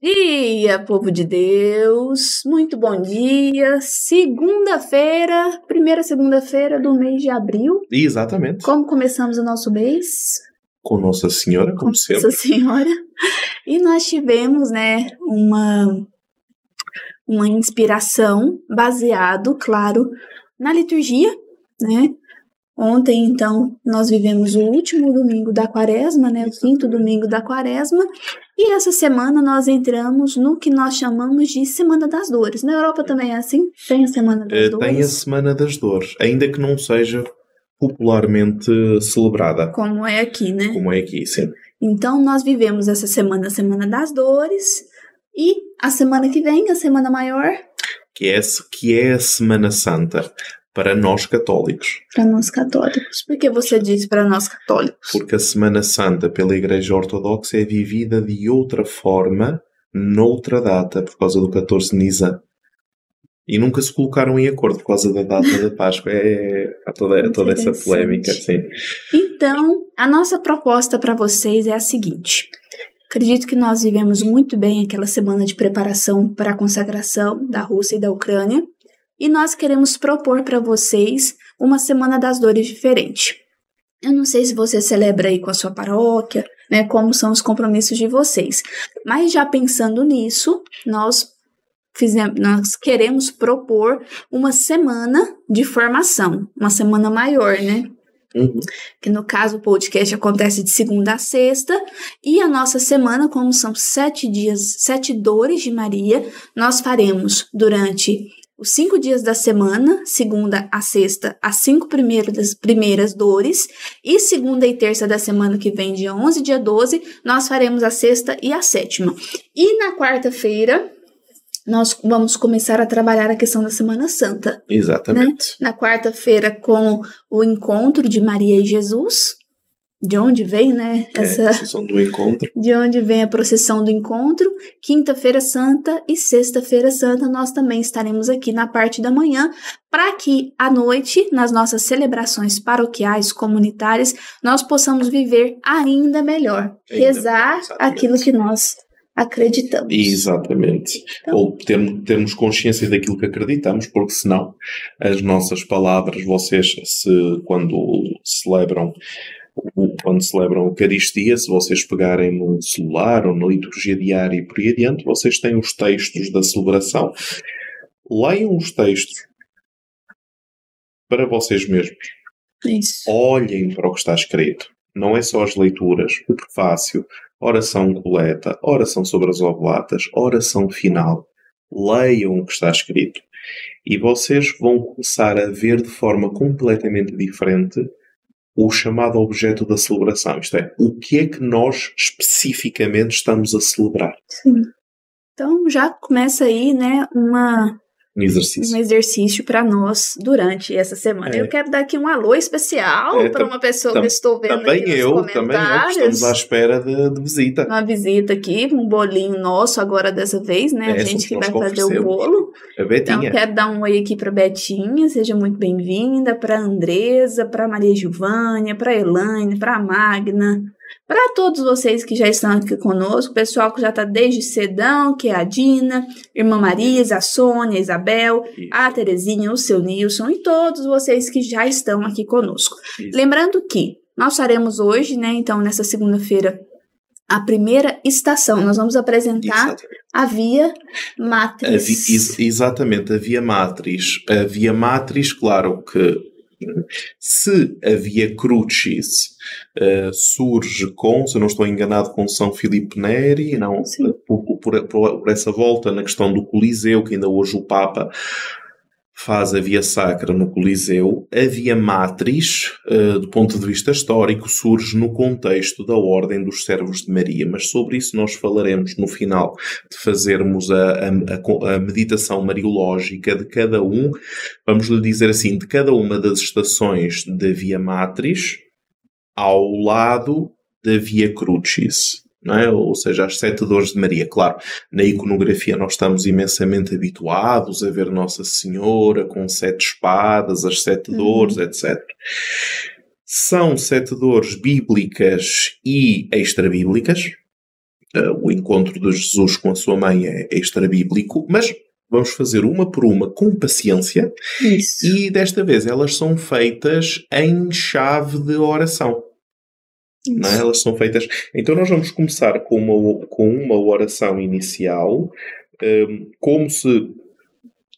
dia, povo de Deus! Muito bom dia! Segunda-feira, primeira segunda-feira do mês de abril. Exatamente. Como começamos o nosso mês? Com Nossa Senhora, como Com sempre. Nossa Senhora. E nós tivemos, né, uma, uma inspiração baseado, claro, na liturgia, né? Ontem, então, nós vivemos o último domingo da quaresma, né? O quinto domingo da quaresma. E essa semana nós entramos no que nós chamamos de Semana das Dores. Na Europa também é assim? Tem a Semana das Eh, Dores. tem a Semana das Dores, ainda que não seja popularmente celebrada, Como é aqui, né? como é aqui, sim. Então, nós vivemos essa semana, a Semana das Dores. E a semana que vem, a Semana Maior, Que é, que é a Semana Santa para nós católicos. para nós católicos. Por que você disse para nós católicos? Porque a Semana Santa pela Igreja Ortodoxa é vivida de outra forma, noutra data, por causa do 14 de Nisan. E nunca se colocaram em acordo por causa da data da Páscoa. É, há toda, toda essa polémica, sim. Então, a nossa proposta para vocês é a seguinte. Acredito que nós vivemos muito bem aquela semana de preparação para a consagração da Rússia e da Ucrânia, e nós queremos propor para vocês uma Semana das Dores diferente. Eu não sei se você celebra aí com a sua paróquia, né, como são os compromissos de vocês, mas já pensando nisso, nós fizemos, nós queremos propor uma semana de formação, uma semana maior, né? Uhum. que no caso o podcast acontece de segunda a sexta, e a nossa semana, como são sete dias, sete dores de Maria, nós faremos durante os cinco dias da semana, segunda a sexta, as cinco primeiras, primeiras dores, e segunda e terça da semana que vem, dia 11 e dia 12, nós faremos a sexta e a sétima. E na quarta-feira, nós vamos começar a trabalhar a questão da Semana Santa Exatamente. na quarta-feira com o encontro de Maria e Jesus. De onde vem, né? É a Essa, procissão do encontro. de onde vem a procissão do encontro. Quinta-feira Santa e sexta-feira Santa nós também estaremos aqui na parte da manhã para que à noite, nas nossas celebrações paroquiais, comunitárias, nós possamos viver ainda melhor, Ainda rezar exatamente. aquilo que nós acreditamos. Exatamente. Então- Ou termos, termos consciência daquilo que acreditamos, porque senão as nossas palavras, vocês, se quando celebram quando celebram a Eucaristia, se vocês pegarem no celular ou na liturgia diária e por aí adiante, vocês têm os textos da celebração. Leiam os textos para vocês mesmos. Isso. Olhem para o que está escrito. Não é só as leituras, o prefácio, oração coleta, oração sobre as oblatas, oração final. Leiam o que está escrito. E vocês vão começar a ver de forma completamente diferente o chamado objeto da celebração. Isto é, o que é que nós especificamente estamos a celebrar. Sim. Então já começa aí, né, uma Um exercício. um exercício para nós durante essa semana. É. Eu quero dar aqui um alô especial É, para uma pessoa que eu estou vendo Também aqui eu, também eu, estamos à espera de, de visita. Uma visita aqui, um bolinho nosso agora dessa vez, né? É, a gente que vai fazer o bolo. Então, Betinha. quero dar um oi aqui para Betinha, seja muito bem-vinda, para Andresa, para Maria Gilvânia, para Elaine, para Magna, para todos vocês que já estão aqui conosco, pessoal que já está desde cedão, que é a Dina, Irmã Marisa, a Sônia, a Isabel, Isso, a Terezinha, o seu Nilson e todos vocês que já estão aqui conosco. isso. Lembrando que nós faremos hoje, né, então nessa segunda-feira, a primeira estação. Nós vamos apresentar Exatamente. a Via A vi- Matriz. ex- exatamente, a Via Matriz. A Via Matriz, claro que se a Via Crucis eh, surge com, se eu não estou enganado, com São Filipe Neri, não, por- por- por essa volta na questão do Coliseu, que ainda hoje o Papa faz a Via Sacra no Coliseu, a Via Matriz, eh, do ponto de vista histórico, surge no contexto da Ordem dos Servos de Maria, mas sobre isso nós falaremos no final de fazermos a, a- a meditação mariológica de cada um, vamos lhe dizer assim, de cada uma das estações da Via Matriz ao lado da Via Crucis. É? Ou seja, as sete dores de Maria. Claro, na iconografia nós estamos imensamente habituados a ver Nossa Senhora com sete espadas, as sete Uhum. dores, etc. São sete dores bíblicas e extra-bíblicas. uh, o encontro de Jesus com a sua mãe é, é extra-bíblico, mas vamos fazer uma por uma com paciência. Isso. E desta vez elas são feitas em chave de oração. Não é? Elas são feitas. Então nós vamos começar com uma, com uma oração inicial, um, como se,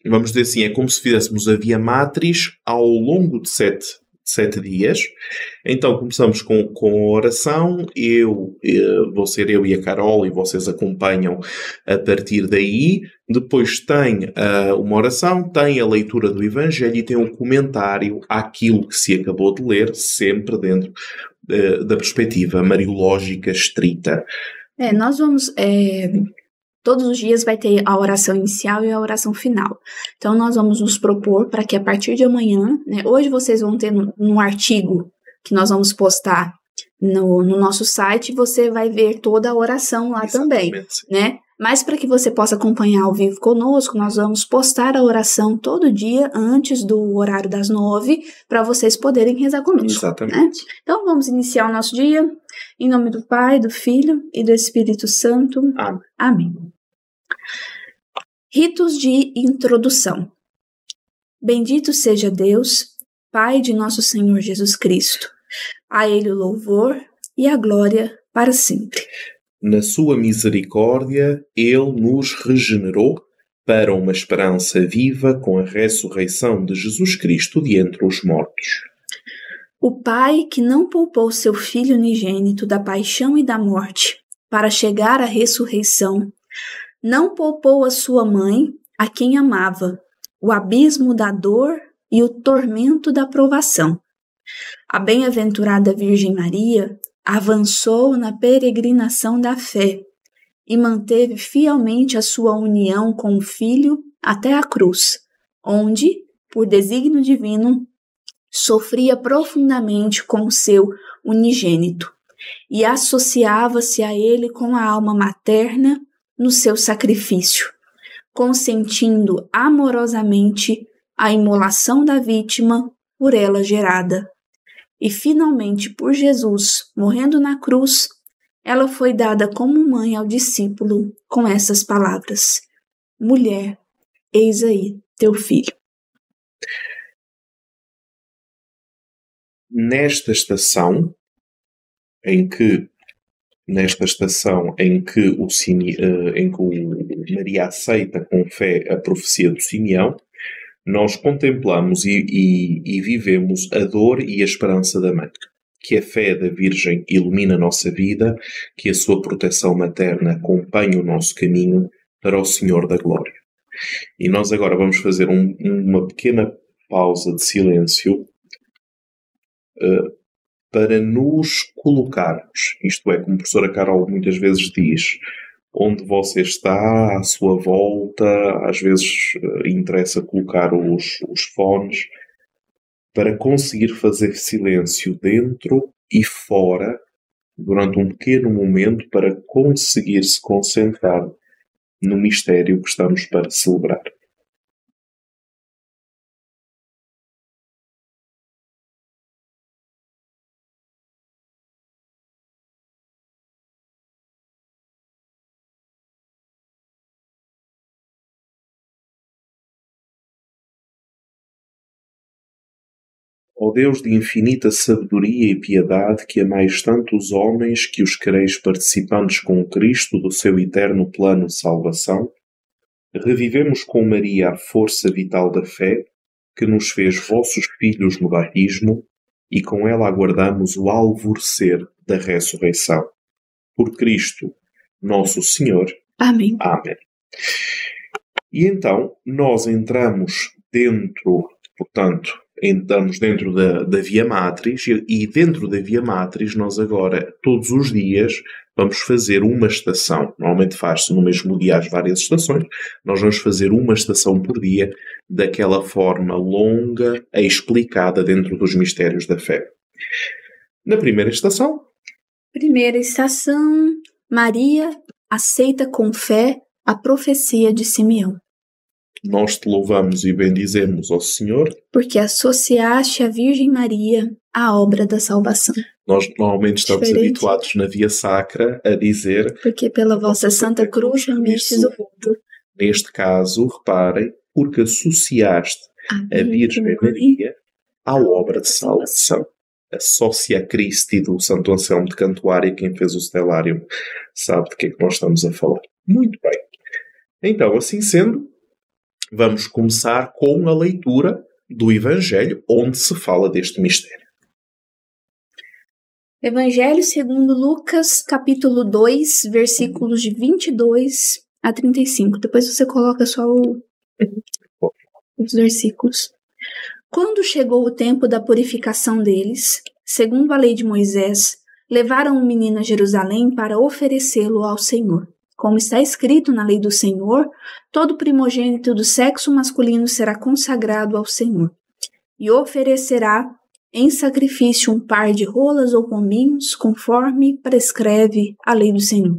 vamos dizer assim, é como se fizéssemos a via matriz ao longo de sete, sete dias. Então começamos com, com a oração, eu, eh, vou ser eu e a Carol, e vocês acompanham a partir daí. Depois tem uh, uma oração, tem a leitura do Evangelho e tem um comentário àquilo que se acabou de ler, sempre dentro uh, da perspectiva mariológica estrita. É, nós vamos. É, todos os dias vai ter a oração inicial e a oração final. Então, nós vamos nos propor para que a partir de amanhã, né, hoje vocês vão ter no, no artigo que nós vamos postar no, no, nosso site, você vai ver toda a oração lá Exatamente. também, né? Mas para que você possa acompanhar ao vivo conosco, nós vamos postar a oração todo dia antes do horário das nove, para vocês poderem rezar conosco. Né? Exatamente. Né? Então vamos iniciar o nosso dia em nome do Pai, do Filho e do Espírito Santo. Amém. Amém. Ritos de introdução. Bendito seja Deus, Pai de nosso Senhor Jesus Cristo. A Ele o louvor e a glória para sempre na sua misericórdia, ele nos regenerou para uma esperança viva com a ressurreição de Jesus Cristo de entre os mortos. O Pai que não poupou seu Filho unigênito da paixão e da morte para chegar à ressurreição, não poupou a sua mãe, a quem amava, o abismo da dor e o tormento da provação. A bem-aventurada Virgem Maria avançou na peregrinação da fé e manteve fielmente a sua união com o Filho até a cruz, onde, por desígnio divino, sofria profundamente com o seu unigênito e associava-se a ele com a alma materna no seu sacrifício, consentindo amorosamente a imolação da vítima por ela gerada e finalmente por Jesus morrendo na cruz, ela foi dada como mãe ao discípulo com essas palavras: Mulher, eis aí teu filho. Nesta estação em que nesta estação em que o, eh, em que o Maria aceita com fé a profecia do Simeão, nós contemplamos e, e, e, vivemos a dor e a esperança da mãe. Que a fé da Virgem ilumina a nossa vida, que a sua proteção materna acompanhe o nosso caminho para o Senhor da Glória. E nós agora vamos fazer um, uma pequena pausa de silêncio para nos colocarmos, isto é, como a professora Carol muitas vezes diz, onde você está, à sua volta, às vezes uh, interessa colocar os, os fones para conseguir fazer silêncio dentro e fora durante um pequeno momento para conseguir se concentrar no mistério que estamos para celebrar. Ó Deus de infinita sabedoria e piedade, que amais tanto os homens que os quereis participantes com Cristo do seu eterno plano de salvação, revivemos com Maria a força vital da fé, que nos fez vossos filhos no batismo, e com ela aguardamos o alvorecer da ressurreição. Por Cristo, nosso Senhor. Amém. Amém. E então, nós entramos dentro, portanto, entramos dentro da, da Via Matriz e dentro da Via Matriz nós agora, todos os dias, vamos fazer uma estação. Normalmente faz-se no mesmo dia as várias estações. Nós vamos fazer uma estação por dia daquela forma longa e explicada dentro dos mistérios da fé. Na primeira estação. Primeira estação, Maria aceita com fé a profecia de Simeão. Nós te louvamos e bendizemos, ó Senhor, porque associaste a Virgem Maria a obra da salvação. Nós normalmente estamos Diferente. habituados na via sacra a dizer, Porque pela vossa santa cruz remistes o mundo. neste caso, reparem, porque associaste a Virgem Maria à obra de salvação. Associa a Christi do Santo Anselmo de Cantuária, quem fez o Stellarium sabe de que é que nós estamos a falar. Muito bem. Então, assim sendo, vamos começar com a leitura do Evangelho, onde se fala deste mistério. Evangelho segundo Lucas, capítulo 2, versículos de 22 a 35. Depois você coloca só o- os versículos. Quando chegou o tempo da purificação deles, segundo a lei de Moisés, levaram o menino a Jerusalém para oferecê-lo ao Senhor. Como está escrito na lei do Senhor, todo primogênito do sexo masculino será consagrado ao Senhor e oferecerá em sacrifício um par de rolas ou pombinhos, conforme prescreve a lei do Senhor.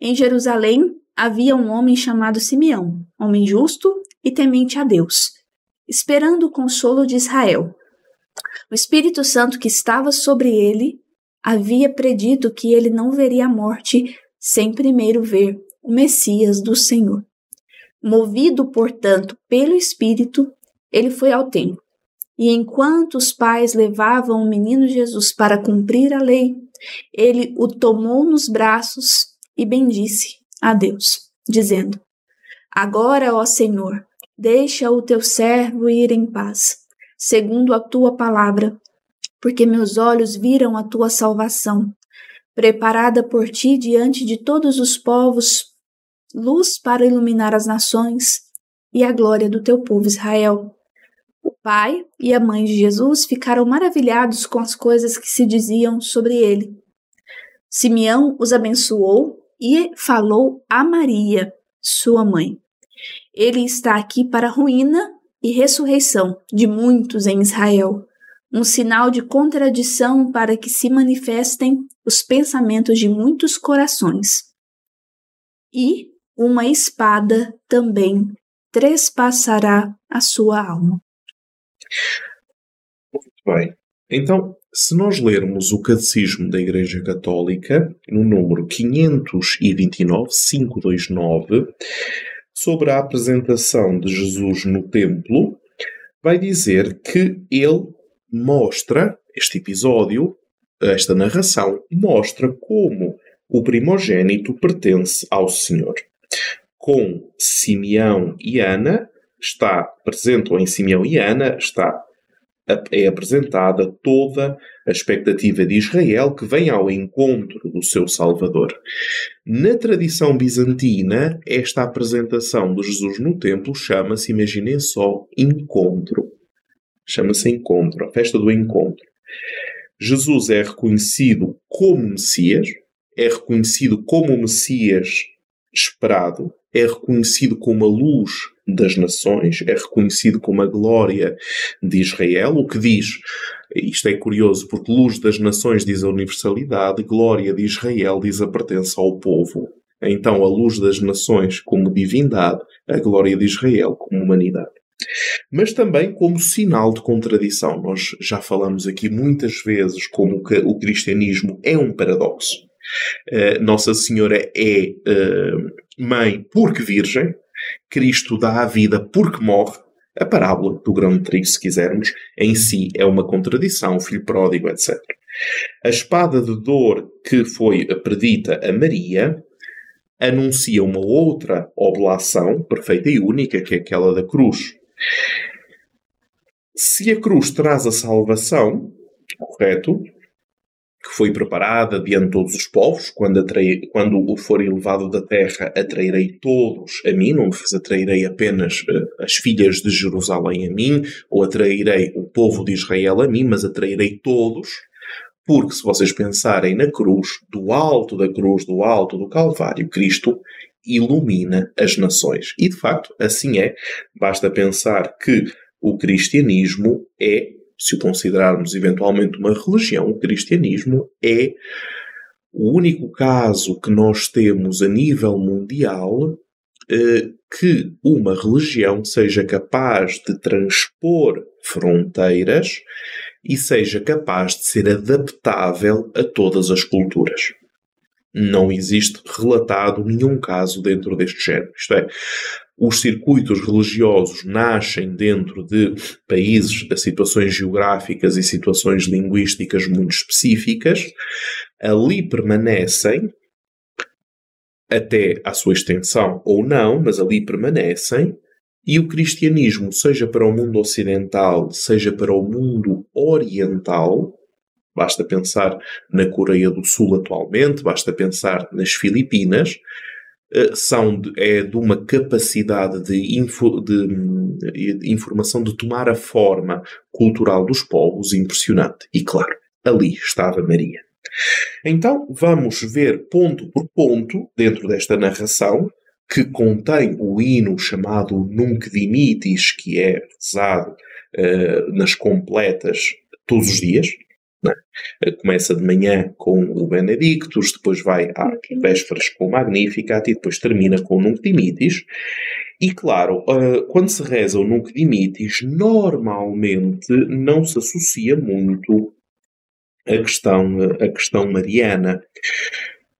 Em Jerusalém havia um homem chamado Simeão, homem justo e temente a Deus, esperando o consolo de Israel. O Espírito Santo que estava sobre ele havia predito que ele não veria a morte sem primeiro ver o Messias do Senhor. Movido, portanto, pelo Espírito, ele foi ao templo. E enquanto os pais levavam o menino Jesus para cumprir a lei, ele o tomou nos braços e bendisse a Deus, dizendo: Agora, ó Senhor, deixa o teu servo ir em paz, segundo a tua palavra, porque meus olhos viram a tua salvação, preparada por ti diante de todos os povos, luz para iluminar as nações e a glória do teu povo Israel. O pai e a mãe de Jesus ficaram maravilhados com as coisas que se diziam sobre ele. Simeão os abençoou e falou a Maria, sua mãe. Ele está aqui para a ruína e ressurreição de muitos em Israel, um sinal de contradição para que se manifestem os pensamentos de muitos corações. E uma espada também trespassará a sua alma. Muito bem. Então, se nós lermos o Catecismo da Igreja Católica, no número 529, 529, sobre a apresentação de Jesus no templo, vai dizer que ele mostra, este episódio, esta narração, mostra como o primogênito pertence ao Senhor. Com Simeão e Ana, está presente, ou em Simeão e Ana, está é apresentada toda a expectativa de Israel que vem ao encontro do seu Salvador. Na tradição bizantina, esta apresentação de Jesus no templo chama-se, imaginem só, encontro. Chama-se encontro, a festa do encontro. Jesus é reconhecido como Messias, é reconhecido como o Messias esperado, é reconhecido como a luz das nações, é reconhecido como a glória de Israel, o que diz, isto é curioso, porque luz das nações diz a universalidade, glória de Israel diz a pertença ao povo. Então, a luz das nações como divindade, a glória de Israel como humanidade. Mas também como sinal de contradição. Nós já falamos aqui muitas vezes como que o cristianismo é um paradoxo. Uh, Nossa Senhora é uh, mãe porque virgem, Cristo dá a vida porque morre. A parábola do grão de trigo, se quisermos, em si é uma contradição, o filho pródigo, etc. A espada de dor que foi predita a Maria anuncia uma outra oblação perfeita e única, que é aquela da cruz. Se a cruz traz a salvação, correto, que foi preparada diante de todos os povos, quando, atrair, quando o for elevado da terra, atrairei todos a mim, não vos atrairei apenas uh, as filhas de Jerusalém a mim, ou atrairei o povo de Israel a mim, mas atrairei todos, porque se vocês pensarem na cruz, do alto da cruz, do alto do Calvário, Cristo ilumina as nações. E de facto, assim é. Basta pensar que o cristianismo é se o considerarmos eventualmente uma religião, o cristianismo é o único caso que nós temos a nível mundial eh, que uma religião seja capaz de transpor fronteiras e seja capaz de ser adaptável a todas as culturas. Não existe relatado nenhum caso dentro deste género. Isto é, os circuitos religiosos nascem dentro de países, de situações geográficas e situações linguísticas muito específicas, ali permanecem até à sua extensão ou não, mas ali permanecem, e o cristianismo, seja para o mundo ocidental, seja para o mundo oriental, basta pensar na Coreia do Sul atualmente, basta pensar nas Filipinas, eh, são de, é de uma capacidade de, info, de, de, informação de tomar a forma cultural dos povos impressionante. E claro, ali estava Maria. Então vamos ver ponto por ponto, dentro desta narração, que contém o hino chamado Nunc Dimitis, que é rezado uh, nas completas todos os dias. É? Começa de manhã com o Benedictus, depois vai à vésperas com o Magnificat e depois termina com o Nunc Dimitis. E claro, uh, quando se reza o Nunc Dimitis, normalmente não se associa muito a questão, a questão mariana.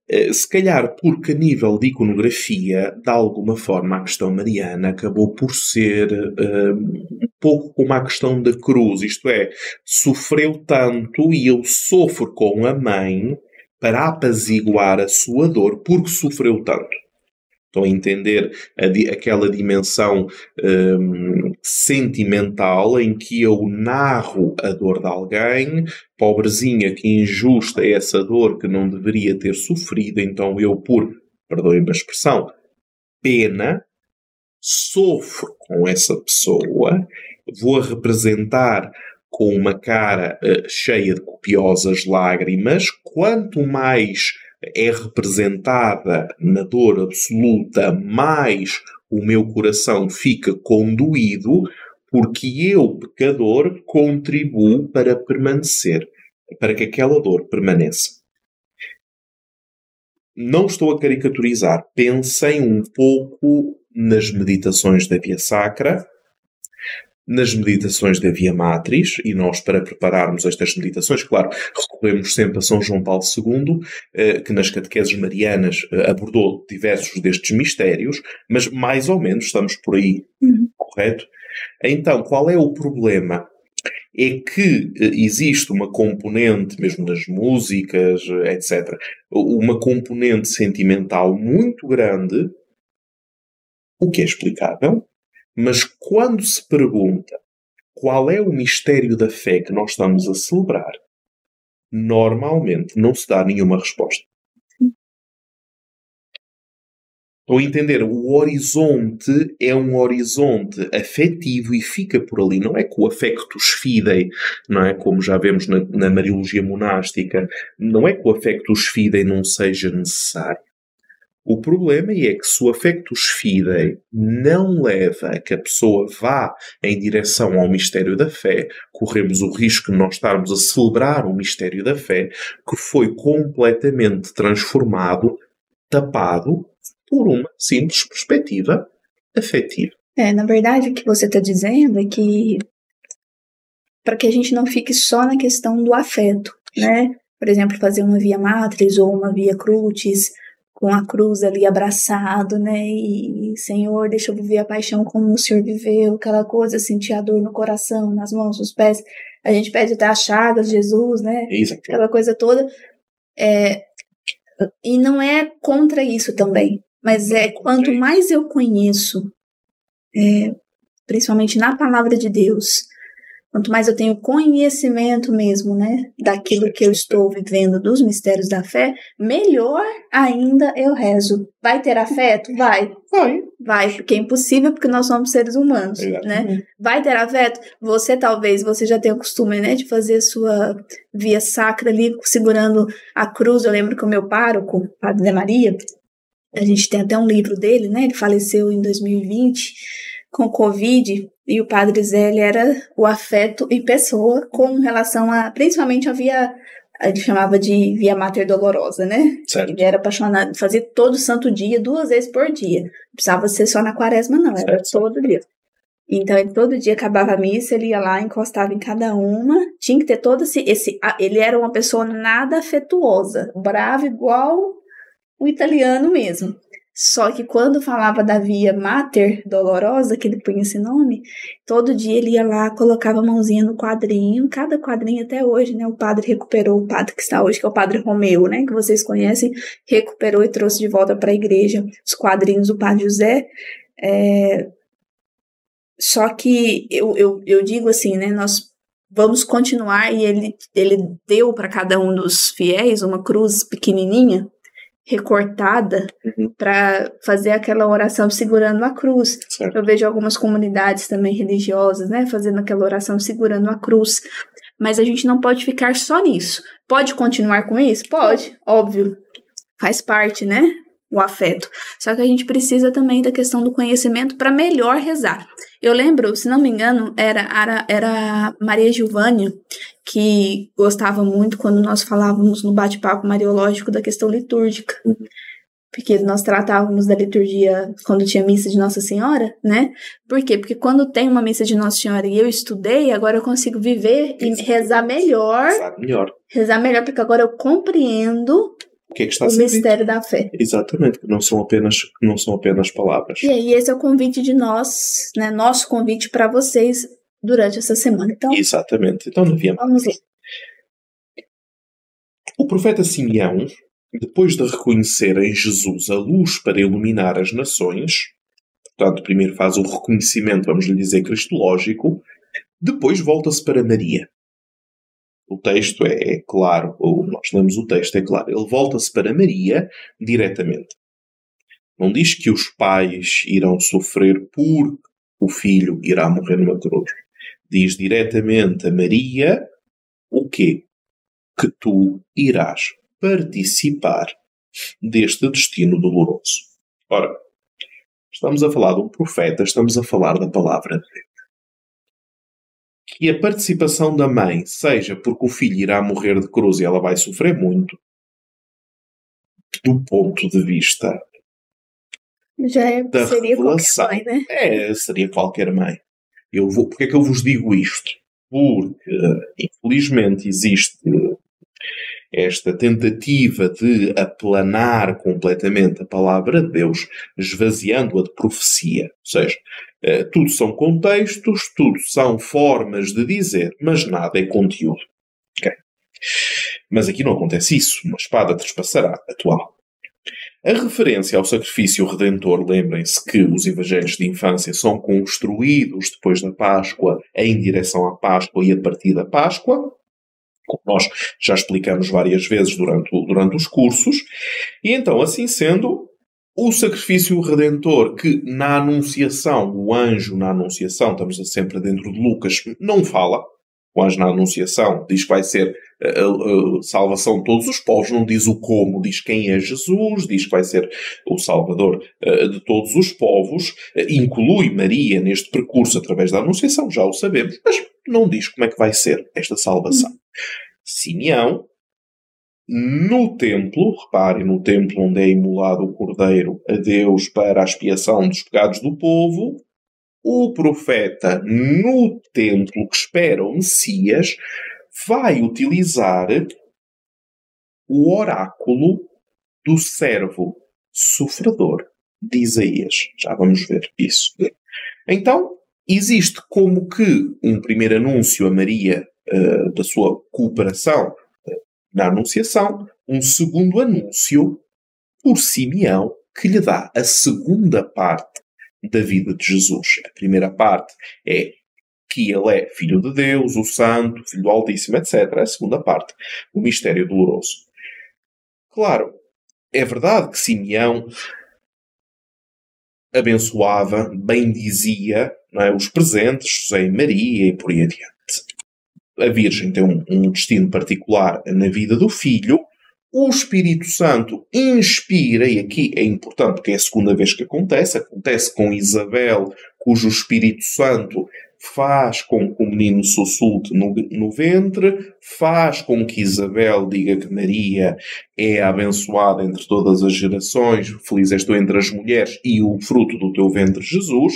Eh, se calhar porque a nível de iconografia, de alguma forma, a questão mariana acabou por ser uh, um pouco como a questão da cruz, isto é, sofreu tanto e eu sofro com a mãe para apaziguar a sua dor porque sofreu tanto. Estão a entender a, aquela dimensão um, sentimental em que eu narro a dor de alguém, pobrezinha, que injusta é essa dor que não deveria ter sofrido, então eu, por, perdoem-me a expressão, pena, sofro com essa pessoa, vou a representar com uma cara uh, cheia de copiosas lágrimas, quanto mais é representada na dor absoluta, mais o meu coração fica conduído, porque eu, pecador, contribuo para permanecer, para que aquela dor permaneça. Não estou a caricaturizar, pensem um pouco nas meditações da Via Sacra, nas meditações da Via Matriz, e nós, para prepararmos estas meditações, claro, recorremos sempre a São João Paulo II, eh, que nas catequeses marianas eh, abordou diversos destes mistérios, mas mais ou menos estamos por aí, uhum. correto? Então, qual é o problema? É que eh, existe uma componente, mesmo nas músicas, etc., uma componente sentimental muito grande, o que é explicável, mas quando se pergunta qual é o mistério da fé que nós estamos a celebrar, normalmente não se dá nenhuma resposta. Estou a entender, o horizonte é um horizonte afetivo e fica por ali. Não é que o affectus fidei, não é? Como já vemos na, na Mariologia monástica, não é que o affectus fidei não seja necessário. O problema é que se o affectus fidei não leva a que a pessoa vá em direção ao mistério da fé, corremos o risco de nós estarmos a celebrar o mistério da fé que foi completamente transformado, tapado por uma simples perspectiva afetiva. É, na verdade, o que você está dizendo é que para que a gente não fique só na questão do afeto, né? Por exemplo, fazer uma via matriz ou uma via crucis, com a cruz ali abraçado, né? E, Senhor, deixa eu viver a paixão como o Senhor viveu, aquela coisa, sentir a dor no coração, nas mãos, nos pés. A gente pede até de Jesus, né? Isso. Aquela coisa toda. É, e não é contra isso também, mas é quanto mais eu conheço, é, principalmente na palavra de Deus, Quanto mais eu tenho conhecimento mesmo, né, daquilo que eu estou vivendo, dos mistérios da fé, melhor ainda eu rezo. Vai ter afeto? Vai. Vai. Vai, porque é impossível, porque nós somos seres humanos, né? Vai ter afeto? Você talvez, você já tenha o costume, né, de fazer sua via sacra ali, segurando a cruz. Eu lembro que o meu pároco, Padre de Maria, a gente tem até um livro dele, né, ele faleceu em 2020 com Covid, e o padre Zé ele era o afeto e pessoa com relação a, principalmente a via, ele chamava de via mater dolorosa, né? Certo. Ele era apaixonado, fazia todo santo dia, duas vezes por dia. Não precisava ser só na quaresma, não, era certo. todo dia. Então, ele todo dia acabava a missa, ele ia lá, encostava em cada uma. Tinha que ter todo esse. esse ele era uma pessoa nada afetuosa, bravo igual o italiano mesmo. Só que quando falava da via mater dolorosa, que ele punha esse nome, todo dia ele ia lá, colocava a mãozinha no quadrinho, cada quadrinho até hoje, né? O padre recuperou, o padre que está hoje, que é o padre Romeu, né? Que vocês conhecem, recuperou e trouxe de volta para a igreja os quadrinhos do padre José. É... Só que eu, eu, eu digo assim, né? Nós vamos continuar e ele, ele deu para cada um dos fiéis uma cruz pequenininha recortada uhum. para fazer aquela oração segurando a cruz. Certo. Eu vejo algumas comunidades também religiosas, né, fazendo aquela oração segurando a cruz. Mas a gente não pode ficar só nisso. Pode continuar com isso? Pode, óbvio. Faz parte, né? O afeto. Só que a gente precisa também da questão do conhecimento para melhor rezar. Eu lembro, se não me engano, era, era, era Maria Giovanni que gostava muito quando nós falávamos no bate-papo mariológico da questão litúrgica. Uhum. Porque nós tratávamos da liturgia quando tinha missa de Nossa Senhora, né? Por quê? Porque quando tem uma missa de Nossa Senhora e eu estudei, agora eu consigo viver e rezar melhor. Rezar melhor. Rezar melhor, porque agora eu compreendo o, que é que está o mistério da fé. Exatamente, não são apenas não são apenas palavras. E aí esse é o convite de nós, né? Nosso convite para vocês durante essa semana. Então, Exatamente. Então, vamos lá. O profeta Simeão, depois de reconhecer em Jesus a luz para iluminar as nações, portanto, primeiro faz o reconhecimento, vamos lhe dizer, cristológico, depois volta-se para Maria. O texto é, é claro, ou nós lemos o texto, é claro. Ele volta-se para Maria diretamente. Não diz que os pais irão sofrer porque o filho irá morrer numa cruz diz diretamente a Maria o quê? Que tu irás participar deste destino doloroso. Ora, estamos a falar de um profeta, estamos a falar da palavra de Deus. Que a participação da mãe seja porque o filho irá morrer de cruz e ela vai sofrer muito, do ponto de vista já é, da seria revelação, qualquer mãe, né? É, seria qualquer mãe. Eu vou, porque é que eu vos digo isto? Porque, infelizmente, existe esta tentativa de aplanar completamente a palavra de Deus, esvaziando-a de profecia. Ou seja, eh, tudo são contextos, tudo são formas de dizer, mas nada é conteúdo. Okay? Mas aqui não acontece isso. Uma espada trespassará atual. A referência ao sacrifício redentor, lembrem-se que os evangelhos de infância são construídos depois da Páscoa em direção à Páscoa e a partir da Páscoa, como nós já explicamos várias vezes durante, durante os cursos, e então, assim sendo, o sacrifício redentor que na Anunciação, o anjo na Anunciação, estamos sempre dentro de Lucas, não fala, o anjo na Anunciação diz que vai ser a, a, salvação de todos os povos, não diz o como, diz quem é Jesus, diz que vai ser o Salvador uh, de todos os povos, uh, inclui Maria neste percurso através da Anunciação, já o sabemos, mas não diz como é que vai ser esta salvação. Simeão, no templo, reparem, no templo onde é imolado o cordeiro a Deus para a expiação dos pecados do povo, o profeta no templo que espera o Messias vai utilizar o oráculo do servo sofredor de Isaías. Já vamos ver isso. Então, existe como que um primeiro anúncio a Maria uh, da sua cooperação uh, na Anunciação, um segundo anúncio por Simeão que lhe dá a segunda parte da vida de Jesus. A primeira parte é que ele é filho de Deus, o Santo, filho do Altíssimo, etc. A segunda parte, o mistério doloroso. Claro, é verdade que Simeão abençoava, bendizia é, os presentes, José e Maria e por aí adiante. A Virgem tem um, um destino particular na vida do filho, o Espírito Santo inspira, e aqui é importante porque é a segunda vez que acontece, acontece com Isabel, cujo Espírito Santo faz com que o menino sussulte no, no ventre, faz com que Isabel diga que Maria é abençoada entre todas as gerações, feliz és tu entre as mulheres e o fruto do teu ventre, Jesus.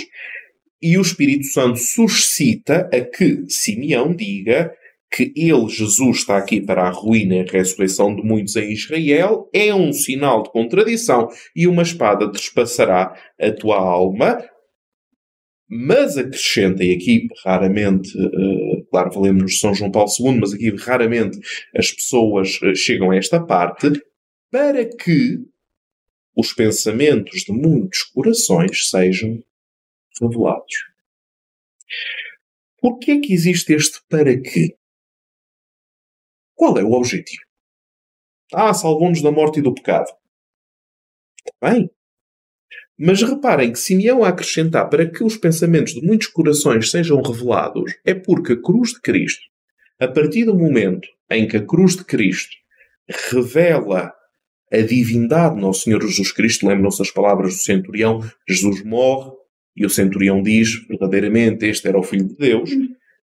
E o Espírito Santo suscita a que Simeão diga que ele, Jesus, está aqui para a ruína e a ressurreição de muitos em Israel, é um sinal de contradição e uma espada trespassará a tua alma. Mas acrescenta, e aqui raramente, uh, claro, valemos de São João Paulo II, mas aqui raramente as pessoas uh, chegam a esta parte, para que os pensamentos de muitos corações sejam revelados. Por que é que existe este para quê? Qual é o objetivo? Ah, salvou-nos da morte e do pecado. Está bem. Mas reparem que Simeão a acrescentar para que os pensamentos de muitos corações sejam revelados é porque a cruz de Cristo, a partir do momento em que a cruz de Cristo revela a divindade de Nosso Senhor Jesus Cristo, lembram-se as palavras do centurião, Jesus morre e o centurião diz verdadeiramente este era o Filho de Deus.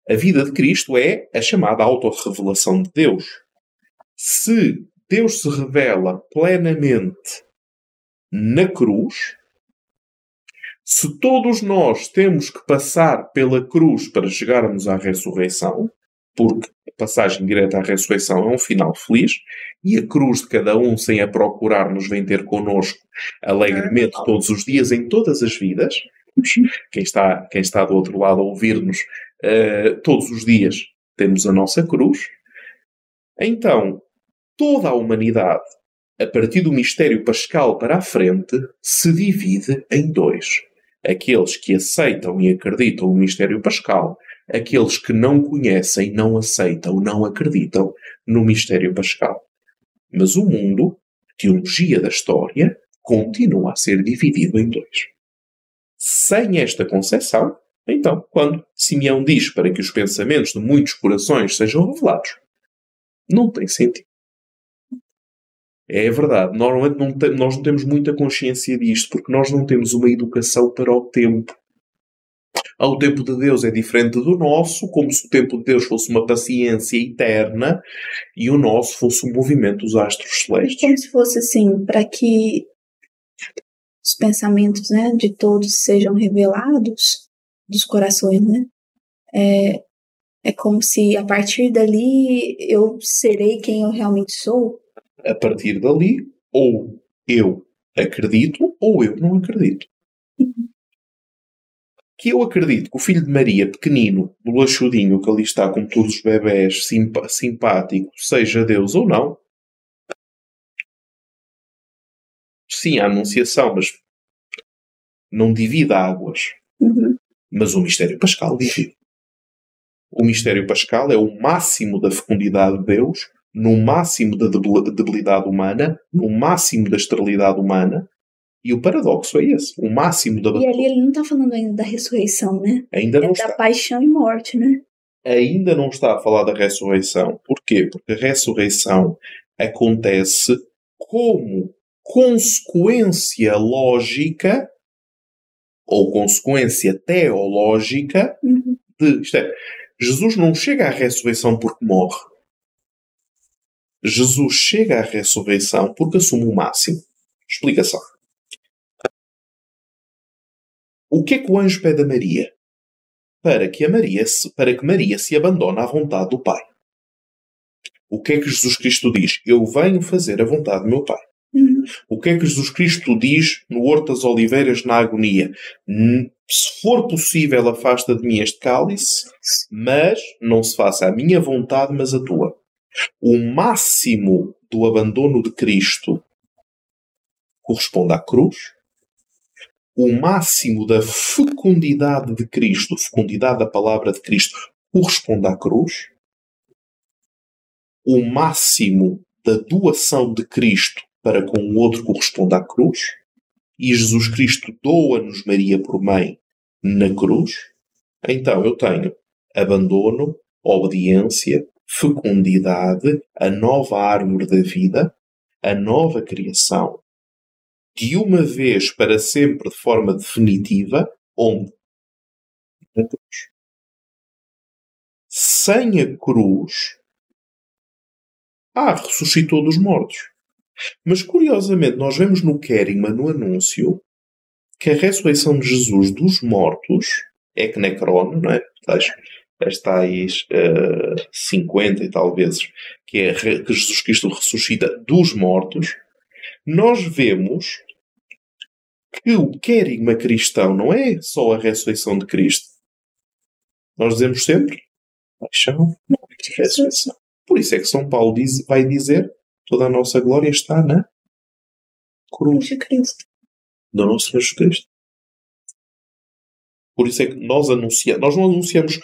A vida de Cristo é a chamada autorrevelação de Deus. Se Deus se revela plenamente na cruz, se todos nós temos que passar pela cruz para chegarmos à ressurreição, porque a passagem direta à ressurreição é um final feliz, e a cruz de cada um, sem a procurar, nos vem ter connosco alegremente todos os dias, em todas as vidas. Quem está, quem está do outro lado a ouvir-nos uh, todos os dias temos a nossa cruz. Então, toda a humanidade, a partir do mistério pascal para a frente, se divide em dois. Aqueles que aceitam e acreditam o mistério pascal, aqueles que não conhecem, não aceitam, não acreditam no mistério pascal. Mas o mundo, teologia da história, continua a ser dividido em dois. Sem esta concepção, então, quando Simeão diz para que os pensamentos de muitos corações sejam revelados, não tem sentido. É verdade, normalmente não te, nós não temos muita consciência disto, porque nós não temos uma educação para o tempo. O tempo de Deus é diferente do nosso, como se o tempo de Deus fosse uma paciência eterna e o nosso fosse um movimento dos astros celestes. Como se fosse assim, para que os pensamentos né, de todos sejam revelados, dos corações, né? É, é como se a partir dali eu serei quem eu realmente sou. A partir dali, ou eu acredito, ou eu não acredito. Que eu acredito que o filho de Maria, pequenino, bolachudinho, que ali está com todos os bebés, simpático, seja Deus ou não. Sim, a anunciação, mas não divide águas. Uhum. Mas o mistério pascal divide. O mistério pascal é o máximo da fecundidade de Deus, no máximo da debilidade humana, no máximo da esterilidade humana. E o paradoxo é esse, o máximo da. E ali ele não está falando ainda da ressurreição, né? Ainda não é está. da paixão e morte, né? Ainda não está a falar da ressurreição. Porquê? Porque a ressurreição acontece como consequência lógica ou consequência teológica uhum. de. Isto é, Jesus não chega à ressurreição porque morre. Jesus chega à ressurreição porque assume o máximo. Explicação. O que é que o anjo pede a Maria? Para que a Maria se, para que Maria se abandone à vontade do Pai. O que é que Jesus Cristo diz? Eu venho fazer a vontade do meu Pai. O que é que Jesus Cristo diz no Horto das Oliveiras na agonia? Se for possível, afasta de mim este cálice, mas não se faça a minha vontade, mas a tua. O máximo do abandono de Cristo corresponde à cruz. O máximo da fecundidade de Cristo, fecundidade da palavra de Cristo, corresponde à cruz. O máximo da doação de Cristo para com o outro corresponde à cruz, e Jesus Cristo doa-nos Maria por mãe na cruz, então eu tenho abandono, obediência, fecundidade, a nova árvore da vida, a nova criação, de uma vez para sempre de forma definitiva, onde? Na cruz. Sem a cruz, ah, ressuscitou dos mortos. Mas curiosamente, nós vemos no Kerigman, no anúncio, que a ressurreição de Jesus dos mortos ecnecron, não é? As tais uh, 50 e tal vezes, que é que Jesus Cristo ressuscita dos mortos, nós vemos que o querigma cristão não é só a ressurreição de Cristo. Nós dizemos sempre paixão, ressurreição. Por isso é que São Paulo diz, vai dizer toda a nossa glória está na cruz. Do nosso Jesus Cristo. Por isso é que nós anunciamos, nós não anunciamos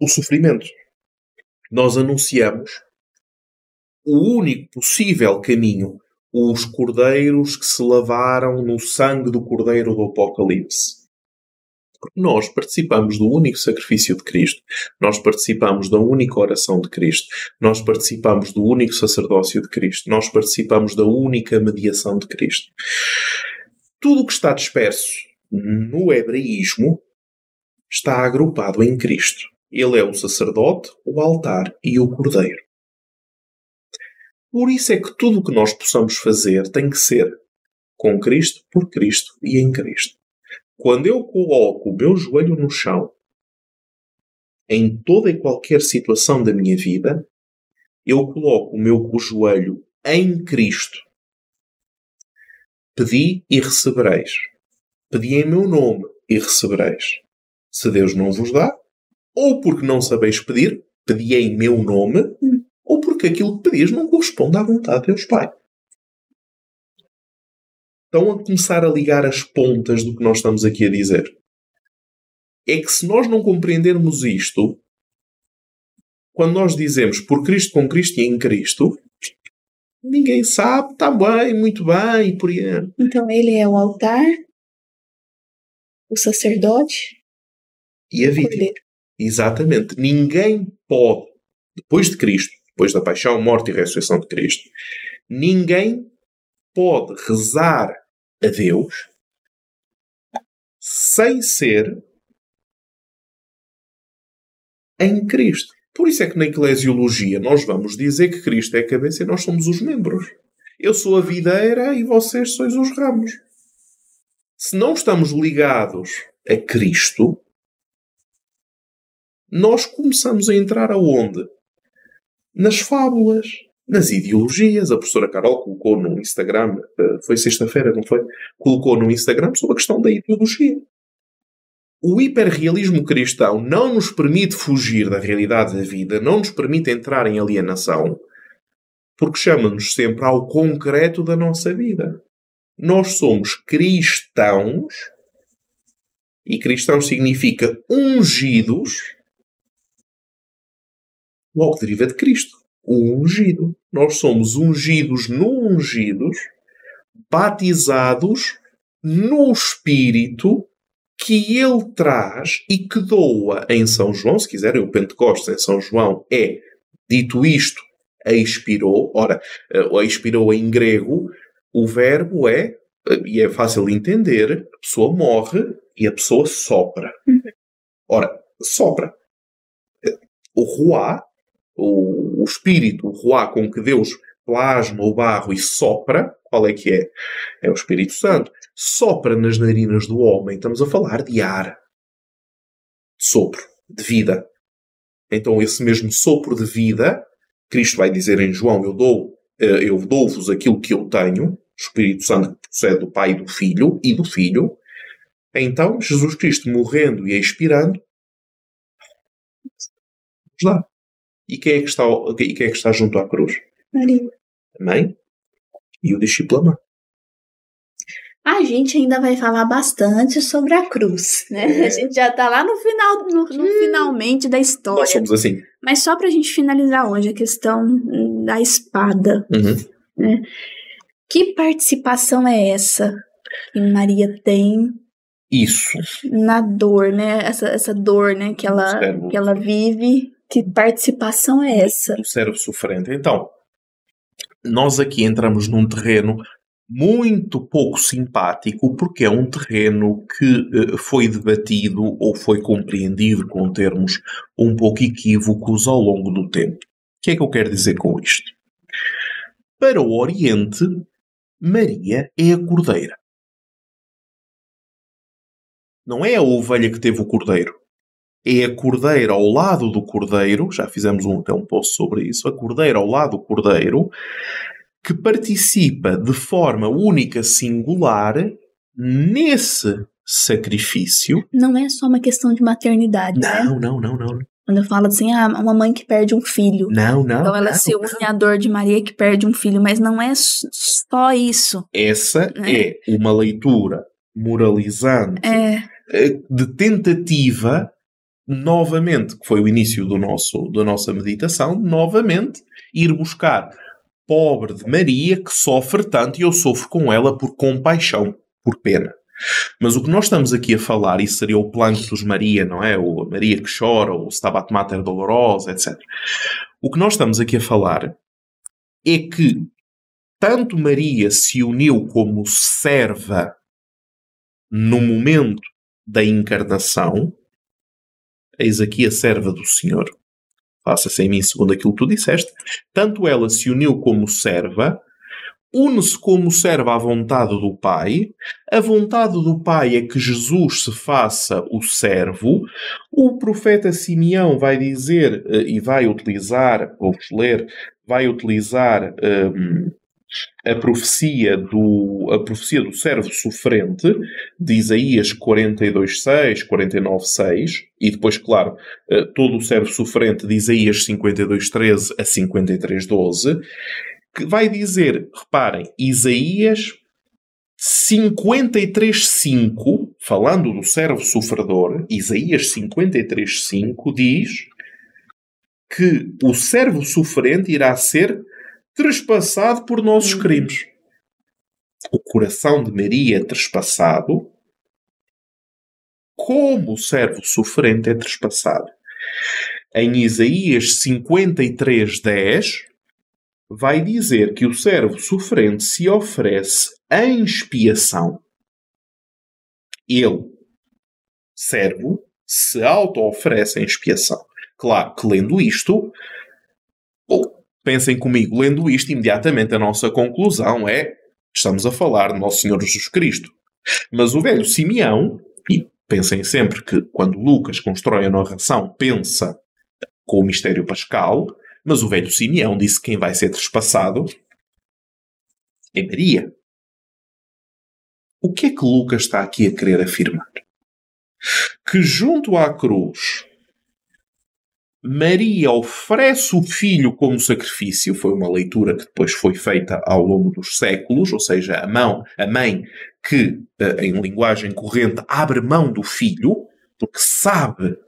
o sofrimento. Nós anunciamos o único possível caminho, os cordeiros que se lavaram no sangue do cordeiro do Apocalipse. Porque nós participamos do único sacrifício de Cristo, nós participamos da única oração de Cristo, nós participamos do único sacerdócio de Cristo, nós participamos da única mediação de Cristo. Tudo o que está disperso no hebraísmo está agrupado em Cristo. Ele é o sacerdote, o altar e o cordeiro. Por isso é que tudo o que nós possamos fazer tem que ser com Cristo, por Cristo e em Cristo. Quando eu coloco o meu joelho no chão, em toda e qualquer situação da minha vida, eu coloco o meu joelho em Cristo. Pedi e recebereis. Pedi em meu nome e recebereis. Se Deus não vos dá, ou porque não sabeis pedir, pedi em meu nome, ou porque aquilo que pedis não corresponde à vontade de Deus Pai estão a começar a ligar as pontas do que nós estamos aqui a dizer. É que se nós não compreendermos isto, quando nós dizemos por Cristo, com Cristo e em Cristo, ninguém sabe, está bem, muito bem, por aí. Então ele é o altar, o sacerdote e a vítima. Exatamente. Ninguém pode, depois de Cristo, depois da paixão, morte e ressurreição de Cristo, ninguém pode rezar a Deus sem ser em Cristo. Por isso é que na eclesiologia nós vamos dizer que Cristo é a cabeça e nós somos os membros. Eu sou a videira e vocês sois os ramos. Se não estamos ligados a Cristo, nós começamos a entrar aonde? Nas fábulas, nas ideologias. A professora Carol colocou no Instagram, eh, foi sexta-feira, não foi? Colocou no Instagram sobre a questão da ideologia. O hiperrealismo cristão não nos permite fugir da realidade da vida, não nos permite entrar em alienação, porque chama-nos sempre ao concreto da nossa vida. Nós somos cristãos, e cristãos significa ungidos, logo deriva de Cristo o ungido. Nós somos ungidos no ungidos, batizados no Espírito que ele traz e que doa em São João. Se quiserem, o Pentecostes em São João é, dito isto, expirou. Ora, eh, expirou em grego, o verbo é, e é fácil de entender, a pessoa morre e a pessoa sopra. Uhum. Ora, sopra. O ruá o, o espírito, o ruá com que Deus plasma o barro e sopra, qual é que é? É o Espírito Santo. Sopra nas narinas do homem. Estamos a falar de ar. De sopro, de vida. Então esse mesmo sopro de vida, Cristo vai dizer em João, eu dou, eh, eu dou-vos aquilo que eu tenho, Espírito Santo que procede do Pai e do Filho, e do Filho. Então, Jesus Cristo morrendo e expirando, vamos lá. E quem é que está, e quem é que está junto à cruz? Maria. A mãe e o discípulo a gente ainda vai falar bastante sobre a cruz, né? É. A gente já está lá no final, no, no hum. finalmente da história. Nós somos assim. Mas só para a gente finalizar hoje a questão da espada, uhum. né? Que participação é essa que Maria tem? Isso. Na dor, né? Essa, essa dor, né? Que ela, que ela vive que participação é essa? Do servo sofrente. Então, nós aqui entramos num terreno muito pouco simpático, porque é um terreno que uh, foi debatido ou foi compreendido com termos um pouco equívocos ao longo do tempo. O que é que eu quero dizer com isto? Para o Oriente, Maria é a cordeira. não é a ovelha que teve o cordeiro. É a cordeira ao lado do cordeiro, já fizemos um, até um post sobre isso, a cordeira ao lado do cordeiro, que participa de forma única, singular, nesse sacrifício. Não é só uma questão de maternidade, né? Não, não, não, não. Quando eu falo assim, ah, uma mãe que perde um filho. Não, não. Então ela não, se une à dor de Maria que perde um filho, mas não é só isso. Essa É. é uma leitura moralizante É, eh, de tentativa, novamente, que foi o início do nosso, da nossa meditação, novamente ir buscar pobre de Maria que sofre tanto e eu sofro com ela por compaixão, por pena. Mas o que nós estamos aqui a falar, isso seria o Planctus Maria, não é? Ou a Maria que chora, ou Stabat Mater Dolorosa, etc. O que nós estamos aqui a falar é que tanto Maria se uniu como serva no momento da encarnação, eis aqui a serva do Senhor. Faça-se em mim segundo aquilo que tu disseste. Tanto ela se uniu como serva, une-se como serva à vontade do Pai. A vontade do Pai é que Jesus se faça o servo. O profeta Simeão vai dizer eh, e vai utilizar, vou-vos ler, vai utilizar hum, a profecia do a profecia do servo sofrente de Isaías 42:6, 49:6 e depois claro, eh, todo o servo sofrente de Isaías 52:13 a 53:12 que vai dizer, reparem, Isaías 53:5, falando do servo sofredor, Isaías 53:5 diz que o servo sofrente irá ser trespassado por nossos crimes. O coração de Maria é trespassado, como o servo sofrente é trespassado. Em Isaías 53:10 vai dizer que o servo sofrente se oferece em expiação. Ele, servo, se auto-oferece em expiação. Claro que lendo isto, ou pensem comigo, lendo isto, imediatamente a nossa conclusão é estamos a falar de Nosso Senhor Jesus Cristo. Mas o velho Simeão, e pensem sempre que quando Lucas constrói a narração, pensa com o mistério pascal, mas o velho Simeão disse que quem vai ser trespassado é Maria. O que é que Lucas está aqui a querer afirmar? Que junto à cruz Maria oferece o filho como sacrifício, foi uma leitura que depois foi feita ao longo dos séculos, ou seja, a mão, a mãe que, eh, em linguagem corrente, abre mão do filho, porque sabe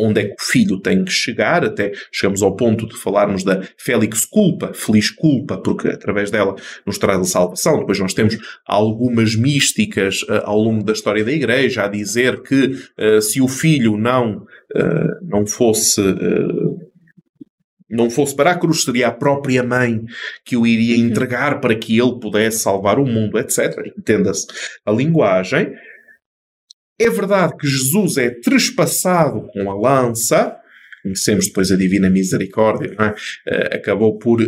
onde é que o filho tem que chegar, até chegamos ao ponto de falarmos da Félix culpa, feliz culpa, porque através dela nos traz a salvação. Depois nós temos algumas místicas uh, ao longo da história da Igreja a dizer que uh, se o filho não, uh, não fosse não fosse para a cruz, seria a própria mãe que o iria entregar para que ele pudesse salvar o mundo, etc. Entenda-se a linguagem. É verdade que Jesus é trespassado com a lança, conhecemos depois a Divina Misericórdia, é? Uh, acabou por uh,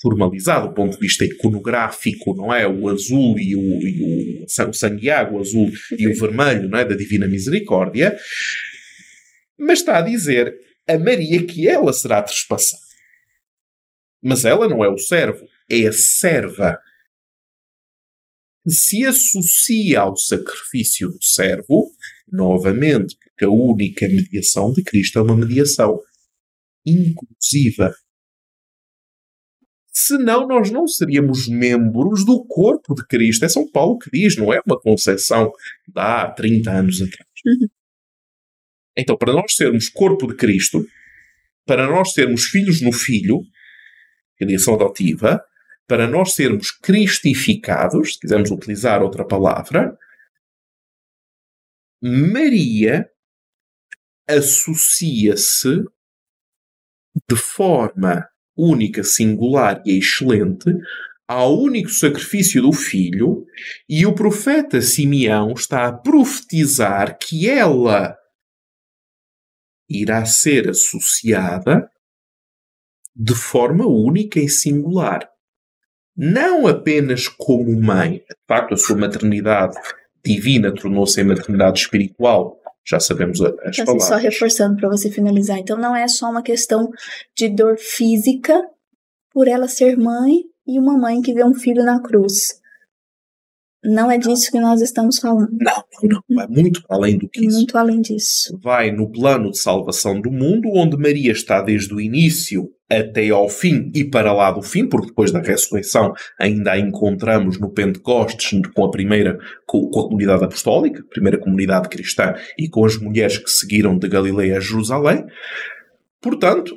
formalizar do ponto de vista iconográfico, não é? O azul e o, e o, o o azul e o vermelho, não é? Da Divina Misericórdia. Mas está a dizer a Maria que ela será trespassada. Mas ela não é o servo, é a serva se associa ao sacrifício do servo, novamente, porque a única mediação de Cristo é uma mediação inclusiva. Senão, nós não seríamos membros do corpo de Cristo. É São Paulo que diz, não é uma concepção de há 30 anos atrás. Então, para nós sermos corpo de Cristo, para nós sermos filhos no Filho, filiação adotiva, para nós sermos cristificados, se quisermos utilizar outra palavra, Maria associa-se de forma única, singular e excelente ao único sacrifício do filho, e o profeta Simeão está a profetizar que ela irá ser associada de forma única e singular não apenas como mãe, de facto a sua maternidade divina tornou-se em maternidade espiritual. Já sabemos as Então, assim, palavras. só reforçando para você finalizar. Então, não é só uma questão de dor física por ela ser mãe e uma mãe que vê um filho na cruz. Não é disso que nós estamos falando. Não, não, não. Vai muito além do que isso. Muito além disso. vai no plano de salvação do mundo, onde Maria está desde o início até ao fim e para lá do fim, porque depois da ressurreição ainda a encontramos no Pentecostes com a primeira, com, a comunidade apostólica, a primeira comunidade cristã e com as mulheres que seguiram de Galileia a Jerusalém. Portanto,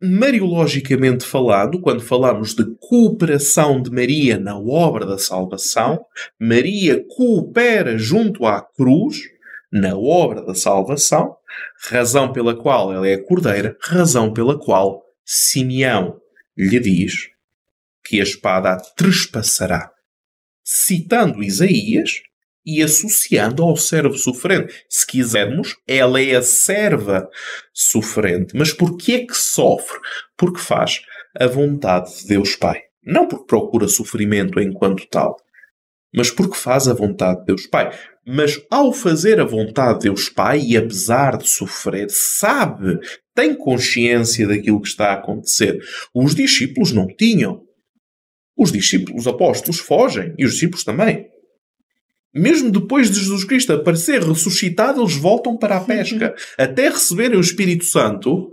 mariologicamente falando, quando falamos de cooperação de Maria na obra da salvação, Maria coopera junto à cruz na obra da salvação, razão pela qual ela é cordeira, razão pela qual Simeão lhe diz que a espada a trespassará, citando Isaías e associando ao servo sofrente. Se quisermos, ela é a serva sofrente. Mas porquê é que sofre? Porque faz a vontade de Deus Pai. Não porque procura sofrimento enquanto tal, mas porque faz a vontade de Deus Pai. Mas ao fazer a vontade de Deus Pai, e apesar de sofrer, sabe, tem consciência daquilo que está a acontecer. Os discípulos não tinham. Os discípulos, os apóstolos, fogem, e os discípulos também. Mesmo depois de Jesus Cristo aparecer ressuscitado, eles voltam para a pesca. Até receberem o Espírito Santo,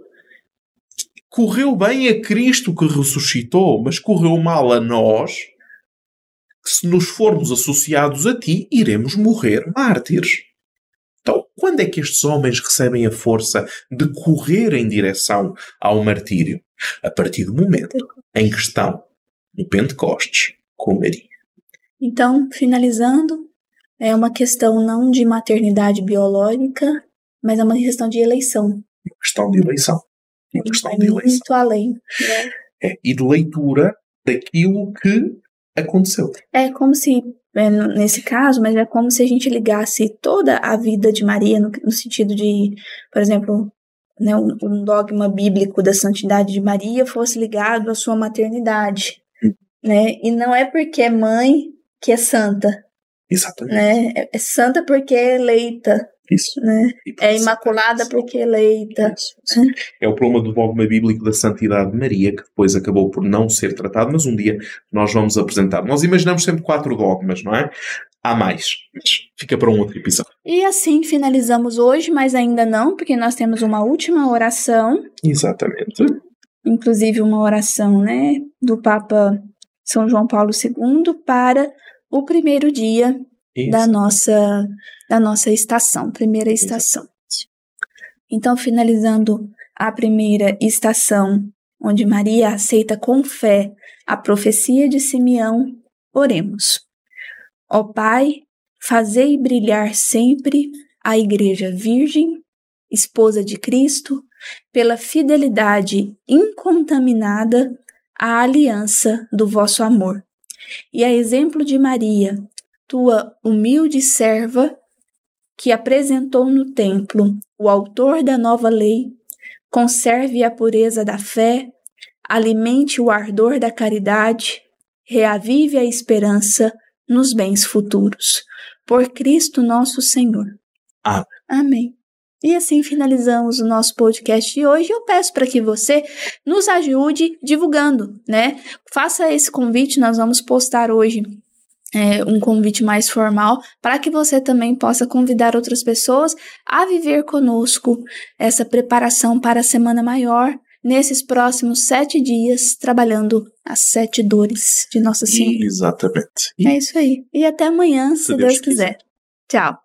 correu bem a Cristo que ressuscitou, mas correu mal a nós, que se nos formos associados a ti, iremos morrer mártires. Então, quando é que estes homens recebem a força de correr em direção ao martírio? A partir do momento em que estão no Pentecostes com Maria. Então, finalizando, é uma questão não de maternidade biológica, mas é uma questão de eleição. Uma questão de eleição. Uma questão Vai de eleição. muito além. né? É, e de leitura daquilo que aconteceu. É como se, é, nesse caso, mas é como se a gente ligasse toda a vida de Maria no, no sentido de, por exemplo, né, um, um dogma bíblico da santidade de Maria fosse ligado à sua maternidade, né? E não é porque é mãe que é santa, Exatamente. né? É, é santa porque é eleita, Isso. né? É isso- imaculada porque é eleita. Isso, isso. É o problema do dogma bíblico da santidade de Maria, que depois acabou por não ser tratado, mas um dia nós vamos apresentar. Nós imaginamos sempre quatro dogmas, não é? Há mais, mas fica para um outro episódio. E assim finalizamos hoje, mas ainda não, porque nós temos uma última oração Exatamente. inclusive uma oração, né, do Papa São João Paulo II para o primeiro dia da nossa da nossa estação, primeira estação. Então, finalizando a primeira estação, onde Maria aceita com fé a profecia de Simeão, oremos. Ó Pai, fazei brilhar sempre a Igreja Virgem, esposa de Cristo, pela fidelidade incontaminada à aliança do vosso amor. E a exemplo de Maria, tua humilde serva, que apresentou no templo o autor da nova lei, conserve a pureza da fé, alimente o ardor da caridade, reavive a esperança nos bens futuros. Por Cristo nosso Senhor. Amém. Amém. E assim finalizamos o nosso podcast de hoje. Eu peço para que você nos ajude divulgando, né? Faça esse convite, nós vamos postar hoje é, um convite mais formal para que você também possa convidar outras pessoas a viver conosco essa preparação para a Semana Maior nesses próximos sete dias, trabalhando as sete dores de Nossa Senhora. Exatamente. É isso aí. E até amanhã, se, Se Deus Deus quiser. Tchau.